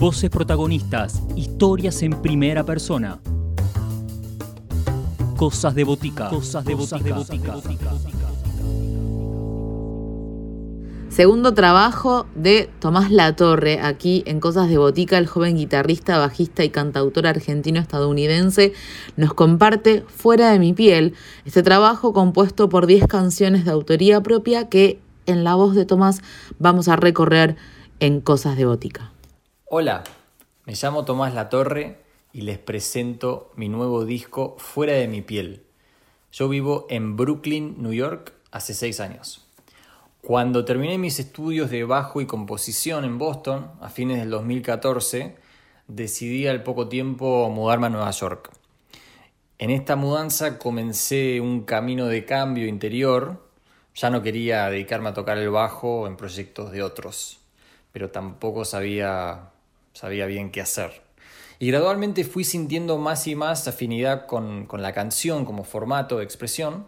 Voces protagonistas, historias en primera persona. Cosas de botica. Cosas de botica. Segundo trabajo de Tomás Latorre, aquí en Cosas de Botica, el joven guitarrista, bajista y cantautor argentino-estadounidense, nos comparte Fuera de mi piel, este trabajo compuesto por 10 canciones de autoría propia que en la voz de Tomás vamos a recorrer en Cosas de Botica. Hola, me llamo Tomás Latorre y les presento mi nuevo disco Fuera de mi piel. Yo vivo en Brooklyn, New York, hace seis años. Cuando terminé mis estudios de bajo y composición en Boston, a fines del 2014, decidí al poco tiempo mudarme a Nueva York. En esta mudanza comencé un camino de cambio interior. Ya no quería dedicarme a tocar el bajo en proyectos de otros, pero tampoco sabía sabía bien qué hacer. Y gradualmente fui sintiendo más y más afinidad con, la canción como formato de expresión.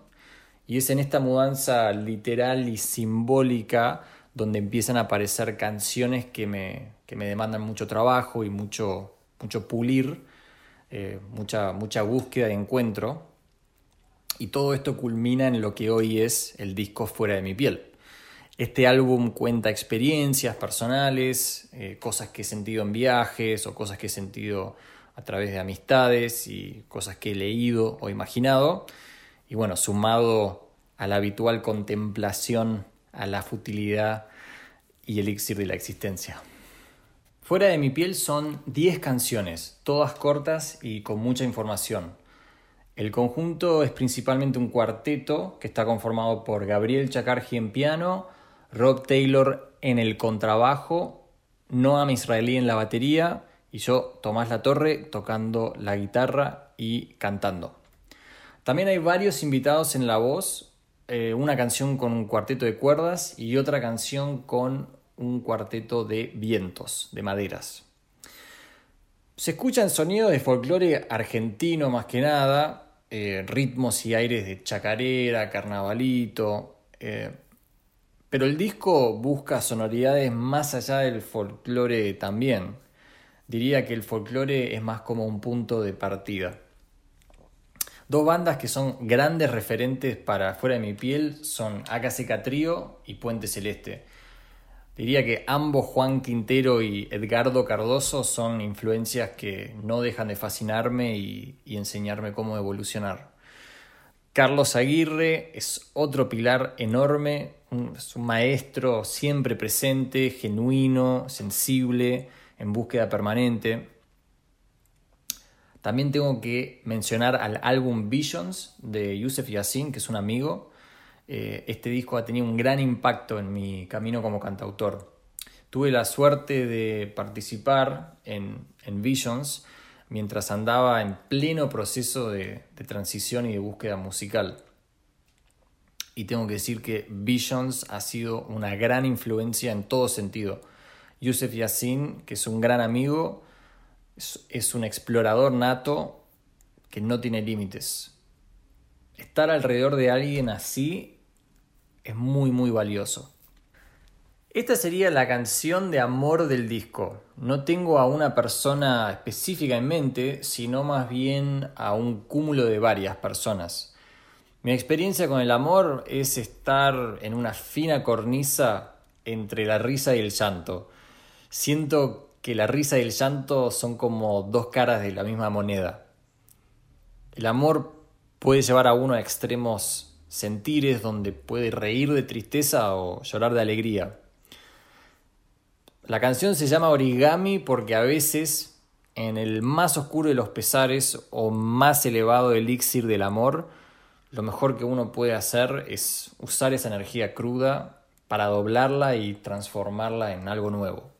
Y es en esta mudanza literal y simbólica donde empiezan a aparecer canciones que me, me demandan mucho trabajo y mucho, mucho pulir, eh, mucha, mucha búsqueda y encuentro. Y todo esto culmina en lo que hoy es el disco Fuera de mi piel. Este álbum cuenta experiencias personales, eh, cosas que he sentido en viajes o cosas que he sentido a través de amistades y cosas que he leído o imaginado. Y bueno, sumado a la habitual contemplación a la futilidad y elixir de la existencia. Fuera de mi piel son 10 canciones, todas cortas y con mucha información. El conjunto es principalmente un cuarteto que está conformado por Gabriel Chacargi en piano, Rob Taylor en el contrabajo, Noam Israelí en la batería y yo, Tomás Latorre, tocando la guitarra y cantando. También hay varios invitados en la voz, eh, una canción con un cuarteto de cuerdas y otra canción con un cuarteto de vientos, de maderas. Se escuchan sonidos de folclore argentino más que nada, eh, ritmos y aires de chacarera, carnavalito, eh, pero el disco busca sonoridades más allá del folclore también. Diría que el folclore es más como un punto de partida. Dos bandas que son grandes referentes para Fuera de mi piel son AKC Trío y Puente Celeste. Diría que ambos, Juan Quintero y Edgardo Cardoso, son influencias que no dejan de fascinarme y, y enseñarme cómo evolucionar. Carlos Aguirre es otro pilar enorme es un maestro siempre presente, genuino, sensible, en búsqueda permanente. También tengo que mencionar al álbum Visions de Yusef Yassin, que es un amigo. Eh, este disco ha tenido un gran impacto en mi camino como cantautor. Tuve la suerte de participar en, Visions mientras andaba en pleno proceso de transición y de búsqueda musical y tengo que decir que Visions ha sido una gran influencia en todo sentido. Yusef Yassin, que es un gran amigo, es, un explorador nato que no tiene límites. Estar alrededor de alguien así es muy muy valioso. Esta sería la canción de amor del disco. No tengo a una persona específica en mente, sino más bien a un cúmulo de varias personas. Mi experiencia con el amor es estar en una fina cornisa entre la risa y el llanto. Siento que la risa y el llanto son como dos caras de la misma moneda. El amor puede llevar a uno a extremos sentires donde puede reír de tristeza o llorar de alegría. La canción se llama Origami porque a veces, en el más oscuro de los pesares o más elevado elixir del amor, lo mejor que uno puede hacer es usar esa energía cruda para doblarla y transformarla en algo nuevo.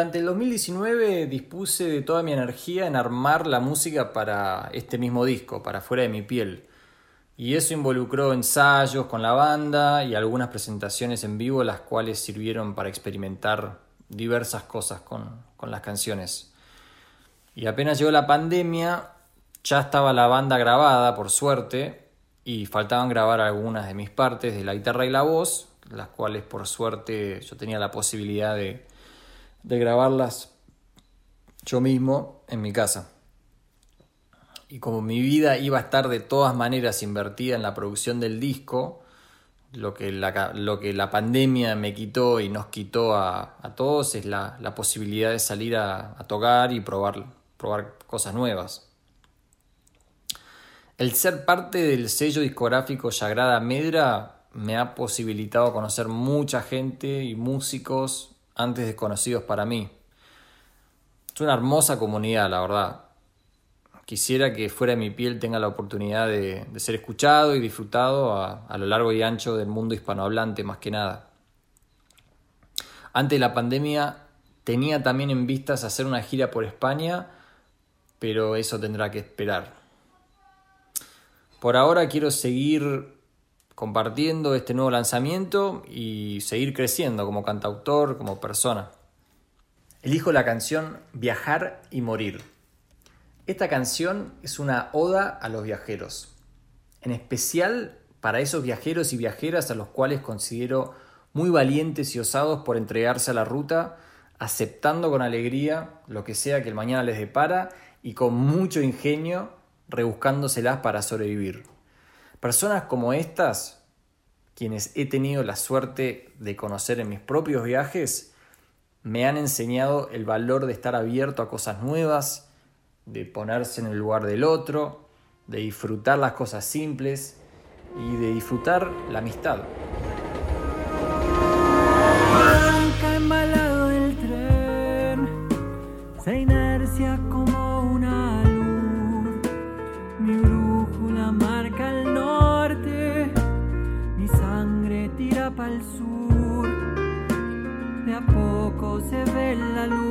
Durante el 2019 dispuse de toda mi energía en armar la música para este mismo disco, para Fuera de mi piel. Y eso involucró ensayos con la banda y algunas presentaciones en vivo, las cuales sirvieron para experimentar diversas cosas con, con las canciones. Y apenas llegó la pandemia, ya estaba la banda grabada, por suerte, y faltaban grabar algunas de mis partes de la guitarra y la voz, las cuales por suerte yo tenía la posibilidad de, de grabarlas yo mismo en mi casa. Y como mi vida iba a estar de todas maneras invertida en la producción del disco, lo que la, lo que la pandemia me quitó y nos quitó a, todos es la, posibilidad de salir a, a, tocar y probar, probar cosas nuevas. El ser parte del sello discográfico Sagrada Medra me ha posibilitado conocer mucha gente y músicos antes desconocidos para mí. Es una hermosa comunidad, la verdad. Quisiera que fuera de mi piel tenga la oportunidad de, ser escuchado y disfrutado a, lo largo y ancho del mundo hispanohablante, más que nada. Antes de la pandemia tenía también en vistas hacer una gira por España, pero eso tendrá que esperar. Por ahora quiero seguir compartiendo este nuevo lanzamiento y seguir creciendo como cantautor, como persona. Elijo la canción Viajar y Morir. Esta canción es una oda a los viajeros, en especial para esos viajeros y viajeras a los cuales considero muy valientes y osados por entregarse a la ruta, aceptando con alegría lo que sea que el mañana les depara y con mucho ingenio rebuscándoselas para sobrevivir. Personas como estas, quienes he tenido la suerte de conocer en mis propios viajes, me han enseñado el valor de estar abierto a cosas nuevas, de ponerse en el lugar del otro, de disfrutar las cosas simples y de disfrutar la amistad. Poco se ve la luz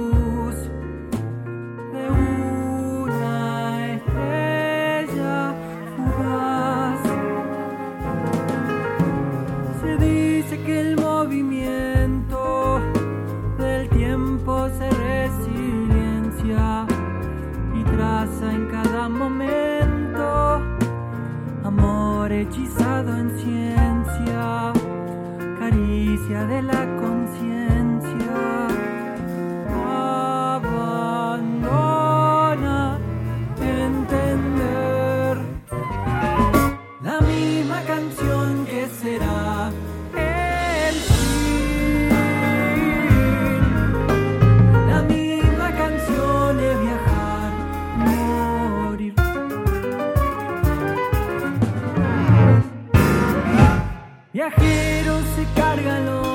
Viajero se carga el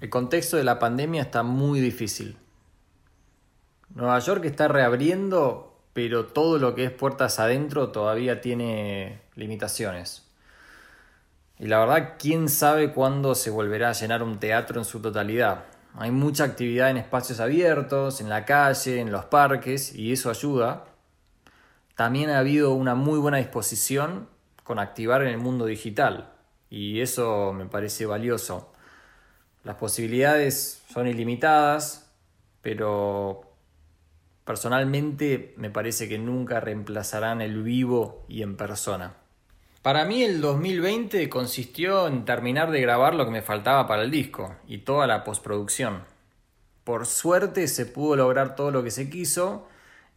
El contexto de la pandemia está muy difícil. Nueva York está reabriendo, pero todo lo que es puertas adentro todavía tiene limitaciones. Y la verdad, quién sabe cuándo se volverá a llenar un teatro en su totalidad. Hay mucha actividad en espacios abiertos, en la calle, en los parques, y eso ayuda. También ha habido una muy buena disposición con activar en el mundo digital, y eso me parece valioso. Las posibilidades son ilimitadas, pero personalmente me parece que nunca reemplazarán el vivo y en persona. Para mí el 2020 consistió en terminar de grabar lo que me faltaba para el disco y toda la postproducción. Por suerte se pudo lograr todo lo que se quiso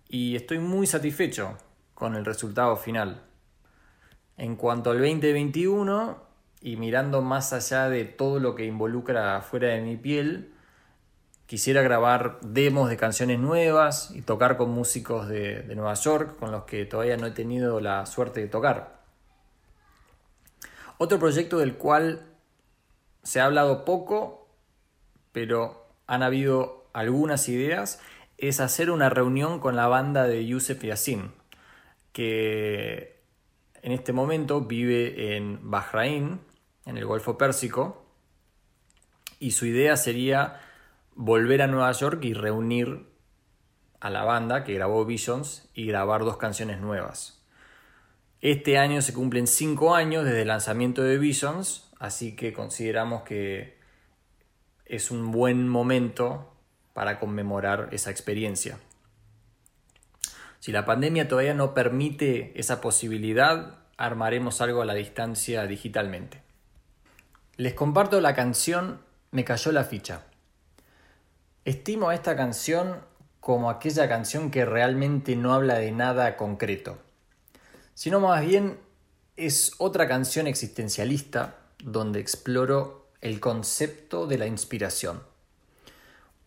y estoy muy satisfecho con el resultado final. En cuanto al 2021 y mirando más allá de todo lo que involucra fuera de mi piel, quisiera grabar demos de canciones nuevas y tocar con músicos de, Nueva York con los que todavía no he tenido la suerte de tocar. Otro proyecto del cual se ha hablado poco, pero han habido algunas ideas, es hacer una reunión con la banda de Yusef Yassin, que en este momento vive en Bahrein, en el Golfo Pérsico, y su idea sería volver a Nueva York y reunir a la banda que grabó Visions y grabar dos canciones nuevas. Este año se cumplen 5 años desde el lanzamiento de Visions, así que consideramos que es un buen momento para conmemorar esa experiencia. Si la pandemia todavía no permite esa posibilidad, armaremos algo a la distancia digitalmente. Les comparto la canción Me cayó la ficha. Estimo esta canción como aquella canción que realmente no habla de nada concreto sino más bien es otra canción existencialista donde exploro el concepto de la inspiración.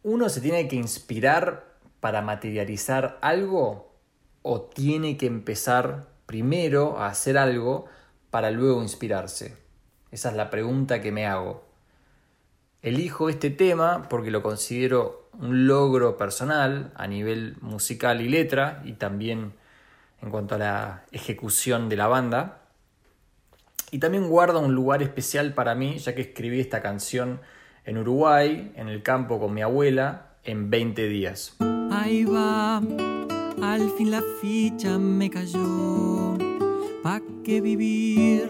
¿Uno se tiene que inspirar para materializar algo o tiene que empezar primero a hacer algo para luego inspirarse? Esa es la pregunta que me hago. Elijo este tema porque lo considero un logro personal a nivel musical y letra y también en cuanto a la ejecución de la banda. Y también guarda un lugar especial para mí, ya que escribí esta canción en Uruguay, en el campo con mi abuela, en 20 días. Ahí va, al fin la ficha me cayó. ¿Pa' qué vivir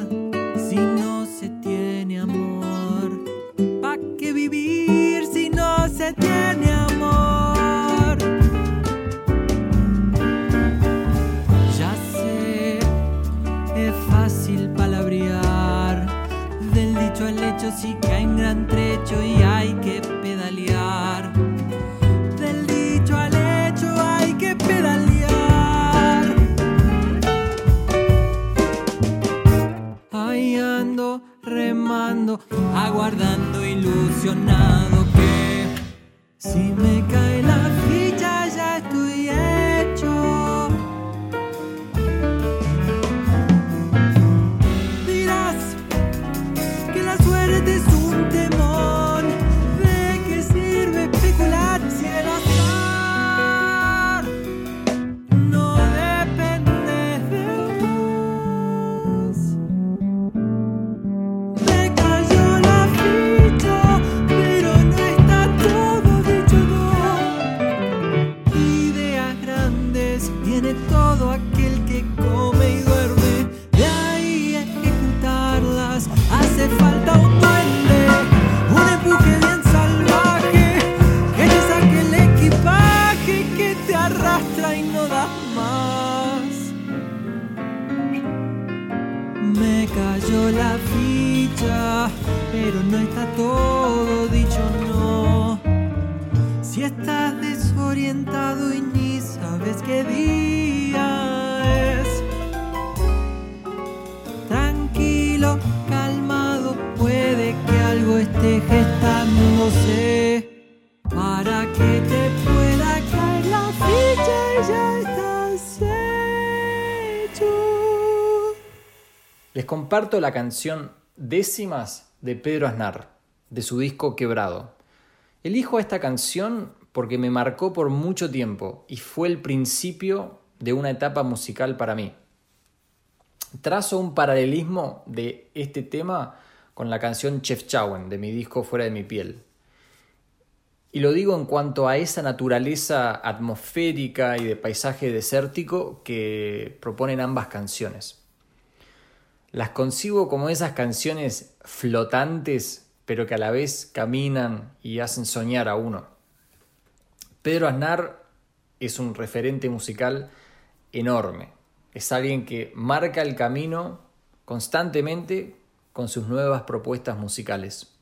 si no se tiene amor? ¿Pa' qué vivir si no se tiene amor? Ya sé, es fácil palabrear. Del dicho al hecho sí que hay un gran trecho y hay que pedalear. Aguardando ilusionado que si me cae la Estás desorientado y ni sabes qué día es, tranquilo, calmado, puede que algo esté gestándose para que te pueda caer la ficha y ya estás hecho. Les comparto la canción Décimas de Pedro Aznar, de su disco Quebrado. Elijo esta canción porque me marcó por mucho tiempo y fue el principio de una etapa musical para mí. Trazo un paralelismo de este tema con la canción Chefchaouen de mi disco Fuera de mi piel. Y lo digo en cuanto a esa naturaleza atmosférica y de paisaje desértico que proponen ambas canciones. Las concibo como esas canciones flotantes, pero que a la vez caminan y hacen soñar a uno. Pedro Aznar es un referente musical enorme. Es alguien que marca el camino constantemente con sus nuevas propuestas musicales.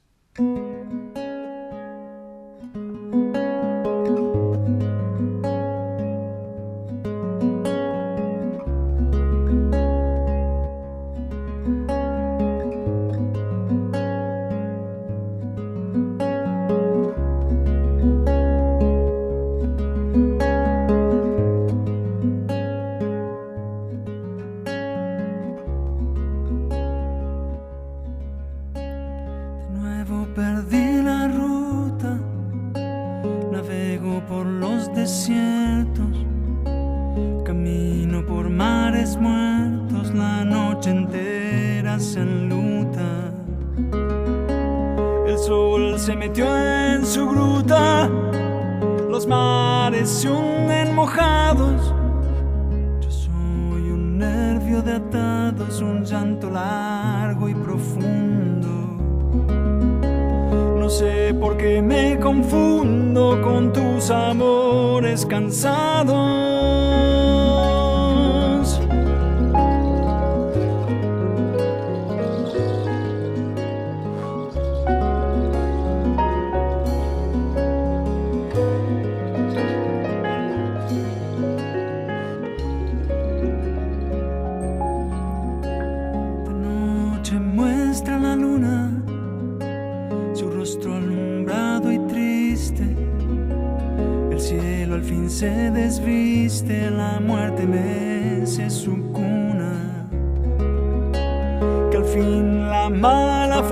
Amores cansados.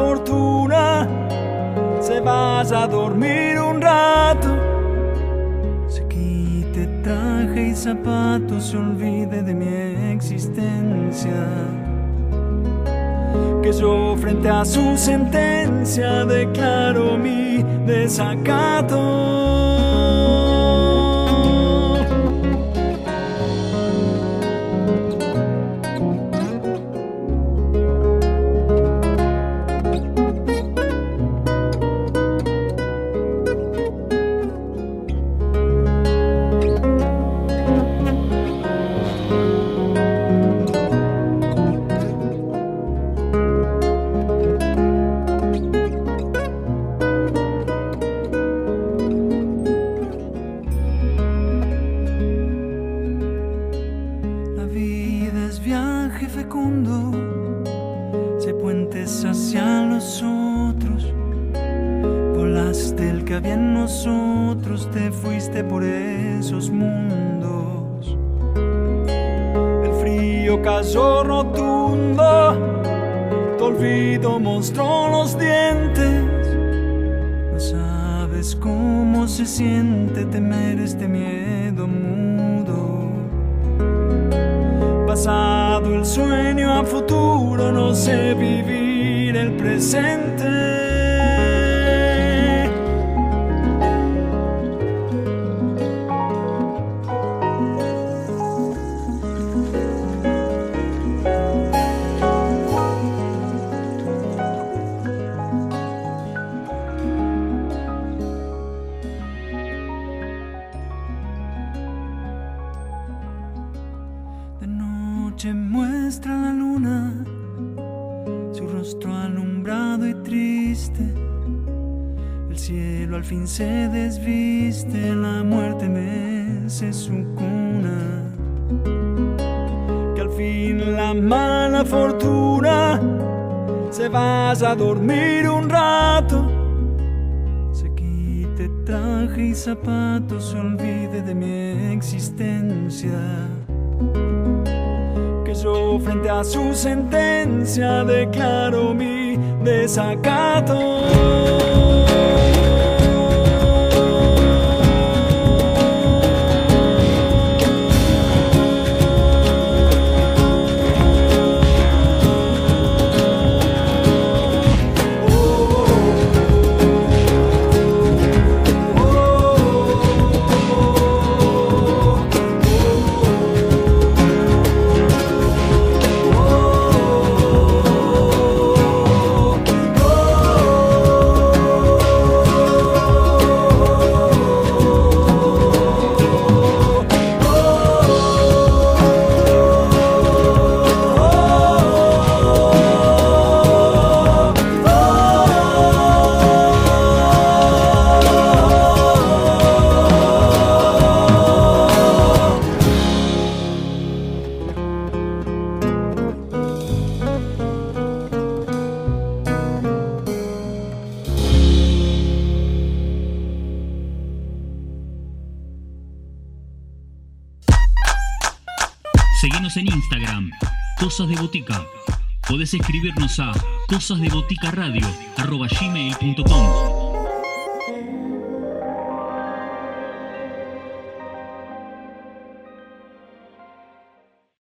Fortuna se vaya a dormir un rato. Se quite traje y zapatos, se olvide de mi existencia que yo frente a su sentencia declaro mi desacato. Fecundo, se puentes hacia los otros. Volaste el que había en nosotros, te fuiste por esos mundos. El frío cayó rotundo, tu olvido mostró los dientes. No sabes cómo se siente temer este miedo mudo. Pasado el sueño a futuro, no sé vivir el presente. Fortuna se vaya a dormir un rato. Se quite traje y zapatos, se olvide de mi existencia que yo frente a su sentencia declaro mi desacato. Escribirnos a cosasdeboticaradio.gmail.com